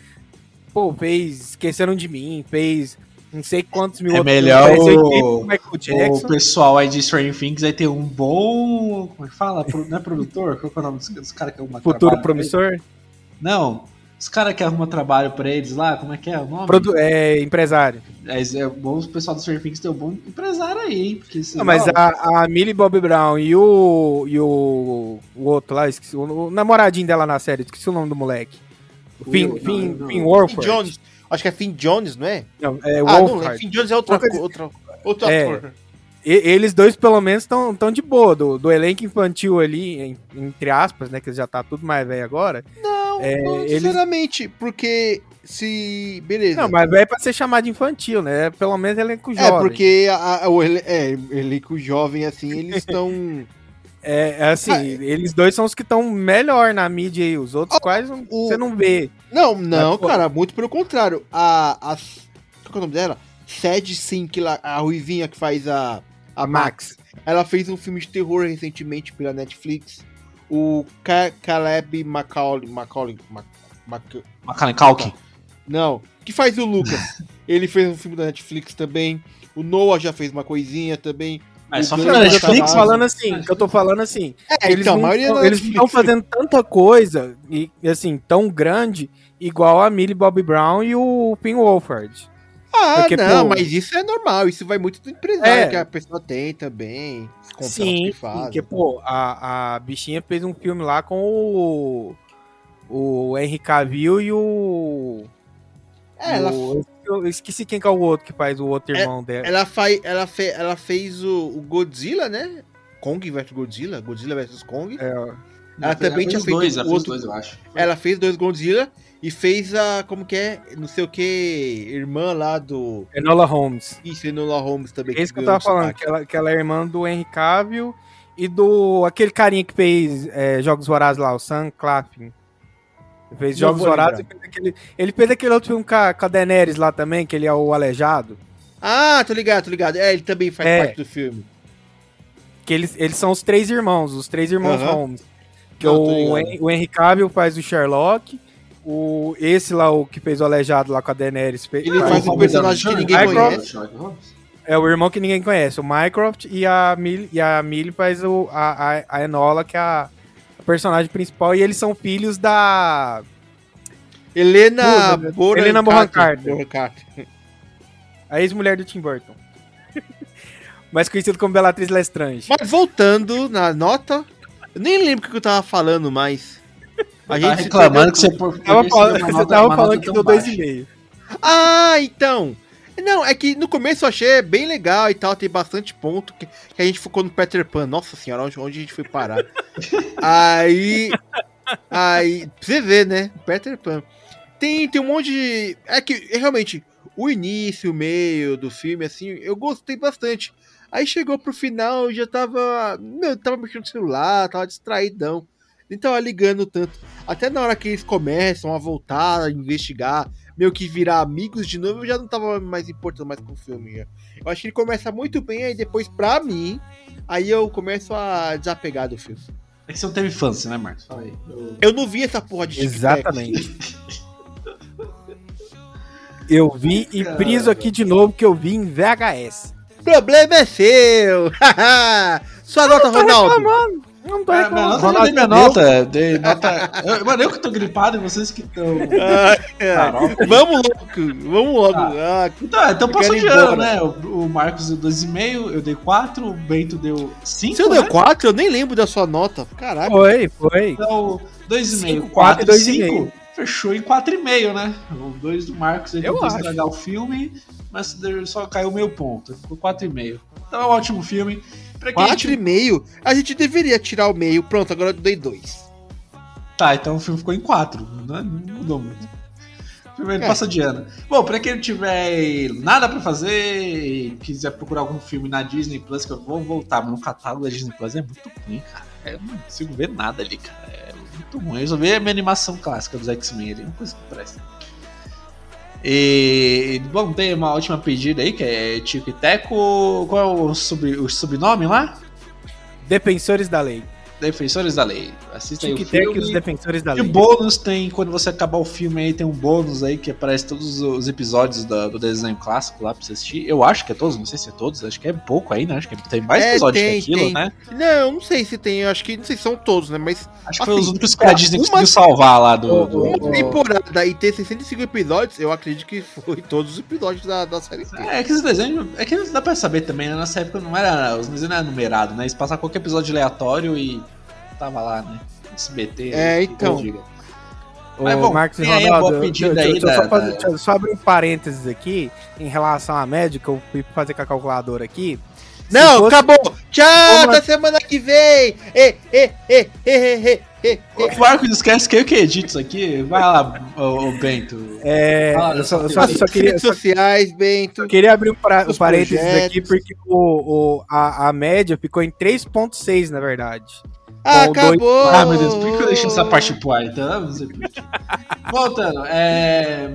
pô, fez Esqueceram de Mim, fez não sei quantos mil É outros melhor filmes, o- 80 com Michael O pessoal aí de Stranger Things aí tem um bom. Como é que fala? Não é produtor? Qual é o nome dos, dos caras que arrumam Futuro trabalho pra promissor. eles? Não. Os caras que arrumam trabalho pra eles lá, como é que é o nome? Produ é, empresário. É, é bom o pessoal do Things ter um bom empresário aí, hein? Porque senão... Não, mas a, a Millie Bobby Brown e o, e o, o outro lá, esqueci, o, o namoradinho dela na série, esqueci o nome do moleque. O Finn, Will, Finn, não, não. Finn Wolfhard. Jones. Acho que é Finn Jones, não é? Não, é ah, não, Wolfhard. é Finn Jones é outra, Outra- co- outra, outro É. ator. E- eles dois, pelo menos, estão tão de boa. Do, do elenco infantil ali, entre aspas, né? Que já tá tudo mais velho agora. Não, É, não eles- necessariamente, porque se... Beleza. Não, mas é pra ser chamado de infantil, né? Pelo menos elenco É, jovem. porque a, a- o ele, é, elenco jovem, assim, eles estão... É, é assim, Ah, eles dois são os que estão melhor na mídia aí. Os outros quase não- o- você não vê. Não, não, Mas, cara, muito pelo contrário. A. a qual é o nome dela? Sad Sink, a Ruivinha que faz a. A Max. Ela fez um filme de terror recentemente pela Netflix. O Ca Caleb Macaulay. Macaulay. Mac, Mac, Macaulay Culkin. não, que faz o Lucas. Ele fez um filme da Netflix também. O Noah já fez uma coisinha também. Mas só O foi Glenn na eu tô Netflix, falando assim, que eu tô falando assim. É, eles então, a não, eles estão fazendo tanta coisa, e assim, tão grande, igual a Millie Bobby Brown e o Finn Wolfhard. Ah, Porque, não, pô- mas isso é normal. Isso vai muito do empresário É. que a pessoa tem também. Os contratos Sim, que faz. porque, pô, a, a bichinha fez um filme lá com o. O Henry Cavill e o. É, ela o- eu esqueci quem que é o outro que faz o outro É, irmão dela. Ela, faz, ela, fe, ela fez o, o Godzilla, né? Kong vs Godzilla, Godzilla vs Kong. É, Ela também tinha fez feito dois, ela fez outro- dois, eu acho. Ela fez dois Godzilla e fez a, como que é, não sei o que, irmã lá do... Enola Holmes. Isso, Enola Holmes também. É isso que eu ganhou tava falando, que ela, que ela é irmã do Henry Cavill e do. aquele carinha que fez é, Jogos Vorazes lá, o Sam Claflin. Ele fez Jogos Vorazes e fez aquele. Ele fez aquele outro filme com a, com a Daenerys lá também, que ele é o aleijado. Ah, tô ligado, tô ligado. É, ele também faz É. parte do filme. Que eles, eles são os três irmãos, os três irmãos Aham. Holmes. Que Não, tô o. Hen- o Henry Cavill faz o Sherlock. O, esse lá, o que fez o aleijado lá com a Daenerys. Ele faz faz um personagem que ninguém conhece. É o irmão que ninguém conhece, o Mycroft, e a Millie, e a Millie faz o, a, a, a Enola, que é a, a personagem principal, e eles são filhos da. Helena Puta, Bonham Helena Bonham Carter. A ex-mulher do Tim Burton. Mais conhecido como Bellatrix Lestrange. Mas voltando na nota, eu nem lembro o que eu tava falando mais. A Tá se reclamando perdeu que você... por- Tava falando- você tava falando que deu baixa. 2,5. Ah, então. Não, é que no começo eu achei bem legal e tal, tem bastante ponto que, que a gente focou no Peter Pan. Nossa senhora, onde, onde a gente foi parar? aí. Aí. Pra você ver, né? Peter Pan. tem, tem um monte de. É que, realmente, o início, o meio do filme, assim, eu gostei bastante. Aí chegou pro final, eu já tava. Meu, tava mexendo no celular, tava distraidão. Nem tava ligando tanto. Até na hora que eles começam a voltar, a investigar, meio que virar amigos de novo, eu já não tava mais importando mais com o filme. Já. Eu acho que ele começa muito bem, aí depois, pra mim, aí eu começo a desapegar do filme. É que você não teve infância, né, Marcos? Fala aí. Eu, eu não vi essa porra de Exatamente. eu vi e friso aqui de novo que eu vi em VHS. Problema é seu! Sua nota, Ronaldo! Reclamando. Não tô É, minha nota, eu dei minha nota. Dei nota eu, mano, eu que tô gripado e vocês que estão. vamos logo, vamos logo. Ah, então, então passou de ano, né? O, o Marcos deu 2,5, eu dei 4, o Bento deu 5. Você né? deu 4? Eu nem lembro da sua nota. Caraca. Foi, foi. Então, 2,5, 4 4 e e 5. 2,5. Fechou em 4,5, né? O 2 do Marcos ele Eu tentou estragar o filme, mas só caiu meio ponto. Ficou 4,5. Então é um ótimo filme. Pra quem 4,5? A gente deveria tirar o meio. Pronto, agora eu dei 2. Tá, então o filme ficou em 4. Não, não mudou muito. O filme ele É. passa de ano. Bom, pra quem não tiver nada pra fazer e quiser procurar algum filme na Disney Plus, que eu vou voltar, mas no catálogo da Disney Plus é muito ruim, cara. Eu não consigo ver nada ali, cara. Muito ruim. Eu só vi a minha animação clássica dos X-Men ali, uma coisa que presta. E, bom, tem uma última pedida aí, que é Tico e Teco. Qual é o, sub, o sobrenome lá? Defensores da lei. Defensores da Lei. Assista o Tic-tac e os filme. defensores da E lei. bônus tem, quando você acabar o filme aí, tem um bônus aí que aparece todos os episódios da- do desenho clássico lá pra você assistir. Eu acho que é todos, não sei se é todos, acho que é pouco aí, né? Acho que tem mais É, episódios tem, que aquilo, tem. né? Não, não sei se tem. Eu acho que não sei se são todos, né? Mas Acho que foi Assim, os únicos que a Disney uma- conseguiu salvar lá do. do- uma temporada e ter 65 episódios, eu acredito que foi todos os episódios da, da série inteira. É que esse desenho. É que dá pra saber também, né? Nessa época não era. Os desenhos não eram numerados, né? Eles passavam qualquer episódio aleatório e tava lá, né? SBT. É, então. Ô, Mas, bom, Marcos e Ronaldo, deixa- deixa da- só, fazer, da- só abrir um parênteses aqui em relação à média, que eu fui fazer com a calculadora aqui. Se Não, fosse- acabou! Tchau, Ô, até semana que vem! Ê, ê, ê, ê, ê, ê, ê. O Marcos esquece que eu que edito isso aqui. Vai lá, ô, ô Bento. É, eu só, eu só, só queria, Redes sociais, Bento. queria abrir um, pra- um parênteses projetos. aqui, porque o, o- a, a média ficou em 3,6, na verdade. Ah, acabou! Ah, meu Deus, por que eu deixei essa parte pro ar? Então. Voltando, é.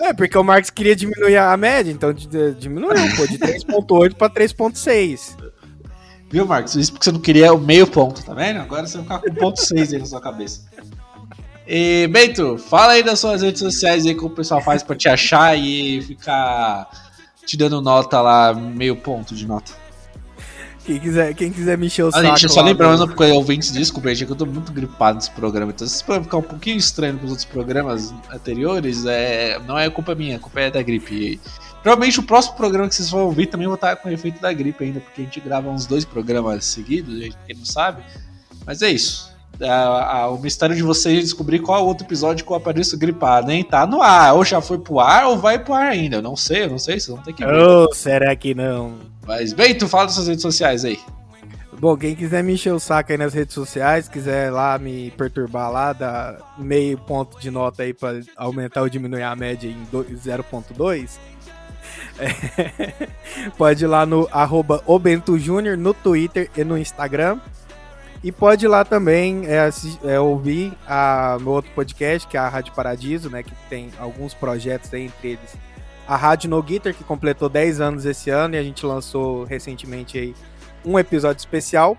É, porque o Marcos queria diminuir a média, então diminuiu, pô, de 3,8 para 3,6. Viu, Marcos? Isso porque você não queria o meio ponto, tá vendo? Agora você vai ficar com ponto 6 aí na sua cabeça. E, Bento, fala aí das suas redes sociais aí, como o pessoal faz pra te achar e ficar te dando nota lá, meio ponto de nota. Quem quiser, quem quiser me encher o A saco. gente, só lá, lembrando, porque ouvintes, desculpa, gente, é que eu tô muito gripado nesse programa. Então, se vai ficar um pouquinho estranho pros outros programas anteriores, é, não é culpa minha, a culpa é da gripe. Provavelmente o próximo programa que vocês vão ouvir também vai estar com o efeito da gripe ainda, porque a gente grava uns dois programas seguidos, gente, quem não sabe. Mas é isso. A- a- o mistério de vocês descobrir qual é o outro episódio que eu apareço gripado, hein? Tá no ar, ou já foi pro ar, ou vai pro ar ainda. Eu não sei, eu não sei, vocês vão ter que ver. Oh, será que não? Mas, Bento, fala das suas redes sociais aí. Bom, quem quiser me encher o saco aí nas redes sociais, quiser lá me perturbar lá, dar meio ponto de nota aí pra aumentar ou diminuir a média em do- 0.2, é, pode ir lá no arroba obentojúnior no Twitter e no Instagram. E pode ir lá também é, é, ouvir a meu outro podcast, que é a Rádio Paradiso, né? Que tem alguns projetos aí, entre eles a Rádio No Guitar, que completou 10 anos esse ano, e a gente lançou recentemente aí um episódio especial,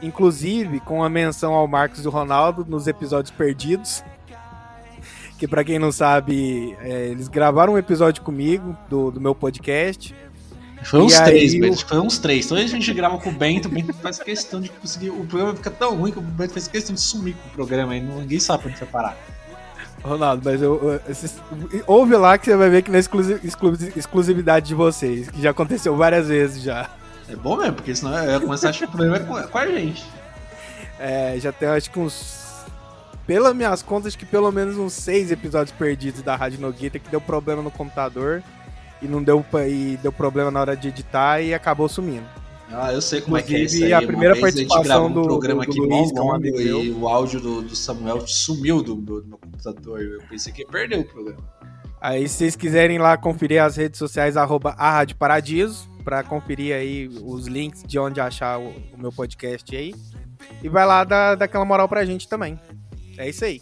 inclusive com a menção ao Marcos e o Ronaldo nos episódios perdidos. Que pra quem não sabe, é, eles gravaram um episódio comigo do, do meu podcast. Foi uns E três, Bento. Foi uns três. Toda a gente grava com o Bento, o Bento faz questão de conseguir. O programa fica tão ruim que o Bento faz questão de sumir com o programa aí. Ninguém sabe onde vai parar. Ronaldo, mas eu, eu- esses- ouve lá que você vai ver que não é exclusi- exclusi- exclusividade de vocês, que já aconteceu várias vezes já. É bom mesmo, porque senão eu ia começar a achar que o problema é com, com a gente. É, já tem acho que uns. Pelas minhas contas, acho que pelo menos uns seis episódios perdidos da Rádio Noguita que deu problema no computador e não deu e deu problema na hora de editar e acabou sumindo. Ah, eu sei como é que é isso Inclusive, aí. a primeira vez a gente participação um do- programa do Luiz, mó que é um amigo e o áudio do, do Samuel sumiu do, do, do meu computador. Eu pensei que ia perder o programa. Aí, se vocês quiserem lá conferir as redes sociais, arroba Paradiso, pra conferir aí os links de onde achar o, o meu podcast aí. E vai lá dar, dar aquela moral pra gente também. É isso aí.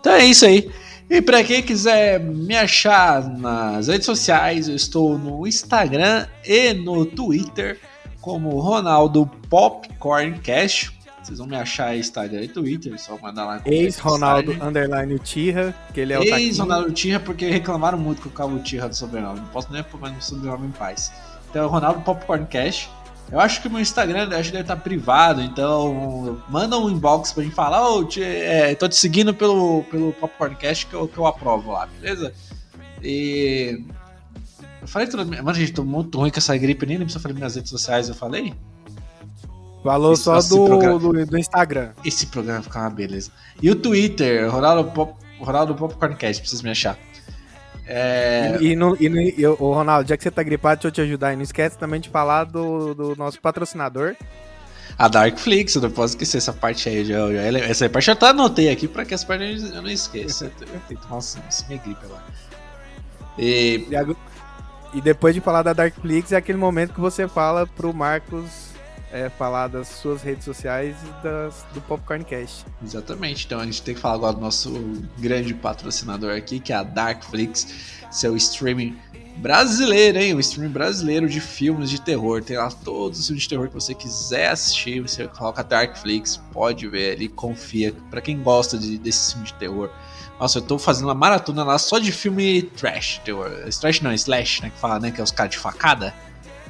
Então é isso aí. E pra quem quiser me achar nas redes sociais, eu estou no Instagram e no Twitter como Ronaldo Popcorn Cash. Vocês vão me achar Instagram e Twitter, só mandar lá. Ex-Ronaldo. Underline Tira, que ele é o Ex-Ronaldo Tirra, porque reclamaram muito que eu coloco o Tirra do sobrenome. Não posso nem pôr mais no sobrenome em paz. Então é Ronaldo Popcorn Cash. Eu acho que o meu Instagram acho que deve estar privado, então manda um inbox pra gente falar, ô, te- é, tô te seguindo pelo, pelo Popcorn Cash que eu, que eu aprovo lá, beleza? E. Eu falei tudo. Mano, gente, tô muito ruim com essa gripe, nem lembro se eu falei nas redes sociais, eu falei? Falou só do, programa- do, do Instagram. Esse programa vai ficar uma beleza. E o Twitter, Ronaldo, Pop, Ronaldo Popcorn Cash, pra vocês me achar. É. E, no, e, no, e, ô, Ronaldo, já que você tá gripado, deixa eu te ajudar. E não esquece também de falar do, do nosso patrocinador. A Darkflix, eu não posso esquecer essa parte aí. Já, já, essa parte eu até anotei aqui pra que essa parte eu não esqueça. Eu tenho que tomar me gripe agora. E. E, e depois de falar da Darkflix, é aquele momento que você fala pro Marcos é, falar das suas redes sociais e das, do Popcorn Cast. Exatamente, então a gente tem que falar agora do nosso grande patrocinador aqui, que é a Darkflix, seu streaming brasileiro, hein? O streaming brasileiro de filmes de terror. Tem lá todos os filmes de terror que você quiser assistir. Você coloca Darkflix, pode ver ali, confia. Pra quem gosta de, desse filme de terror. Nossa, eu tô fazendo uma maratona lá só de filme trash. Trash não, slash, né? Que fala, né? Que é os caras de facada.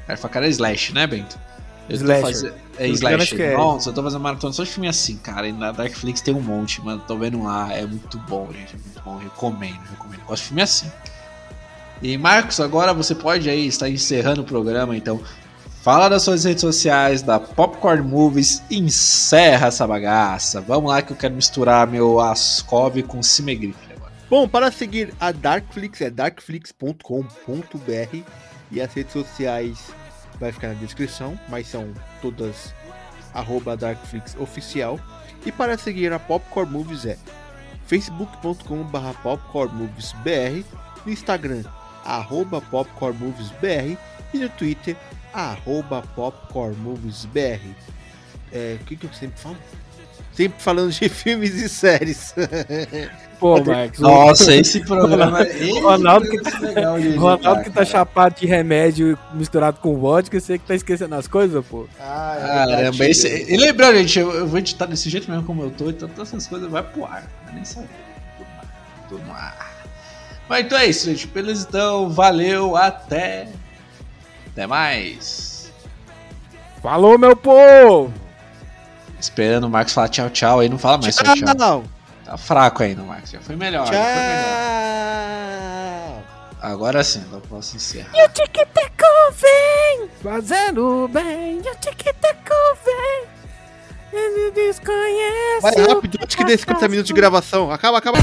Cara de facada é slash, né, Bento? Slasher. fazendo- É Se não me engano, acho slash. que é. Nossa, eu tô fazendo maratona só de filme assim, cara. E na Darkflix tem um monte, mano. Tô vendo lá. É muito bom, gente. É muito bom. Recomendo, recomendo. Gosto de filme assim. E Marcos, agora você pode aí estar encerrando o programa, então fala das suas redes sociais, da Popcorn Movies, encerra essa bagaça. Vamos lá que eu quero misturar meu Ascov com Cimegrip agora. Bom, para seguir a Darkflix é darkflix.com.br e as redes sociais vai ficar na descrição, mas são todas arroba Darkflix oficial. E para seguir a Popcorn Movies é facebook.com.br popcornmoviesbr, no Instagram arroba popcornmoviesbr e no Twitter arroba popcornmoviesbr. É, o que, que eu sempre falo? Sempre falando de filmes e séries. Pô, Marcos. o- Nossa, esse programa. Esse Ronaldo que- é legal de O Ronaldo que tá cara. chapado de remédio misturado com vodka, você que tá esquecendo as coisas, pô. Ah, Caramba, esse, e lembrando, gente, eu, eu vou editar desse jeito mesmo como eu tô, então todas essas coisas vai pro ar. Eu nem sabia. Tudo no ar. Tudo no ar. Mas então é isso, gente. Beleza, então, valeu, até. Até mais. Falou, meu povo! Esperando o Marcos falar tchau, tchau, aí não fala mais só tchau. Tchau. Tá fraco ainda, Marcos. Já foi melhor. já foi melhor. Tchau. Agora sim, eu posso encerrar. E o tic-tac vem fazendo bem. E o tic-tac vem. Ele desconhece. Vai rápido, antes que dê 50 minutos de gravação. Acaba, acaba.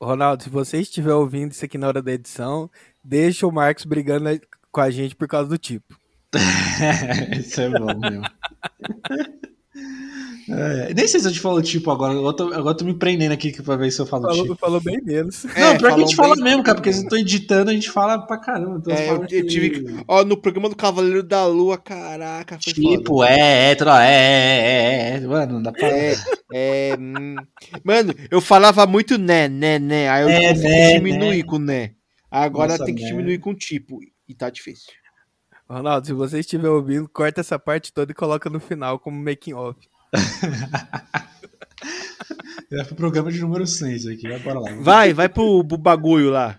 Ronaldo, se você estiver ouvindo isso aqui na hora da edição, deixa o Marcos brigando com a gente por causa do tipo. Isso é bom mesmo. É, nem sei se a gente falou tipo agora. Agora eu tô, agora tô me prendendo aqui pra ver se eu falo Falou, tipo. falou bem menos. Não, É, pior que a gente fala mesmo, cara, porque se eu tô editando, a gente fala pra caramba. Então É, eu eu, eu tive que. Ó, no programa do Cavaleiro da Lua, caraca, foi Tipo, foda. é, é, troca, é, é, é, é, mano, não dá pra. É, é. hum. Mano, eu falava muito né, né, né. Aí eu É, né, diminuir né. com né. Agora Nossa, tem que né. diminuir com tipo. E tá difícil. Ronaldo, se você estiver ouvindo, corta essa parte toda e coloca no final como making off. É pro programa de número 100 isso aqui, vai bora lá. Vai, vai pro bagulho lá.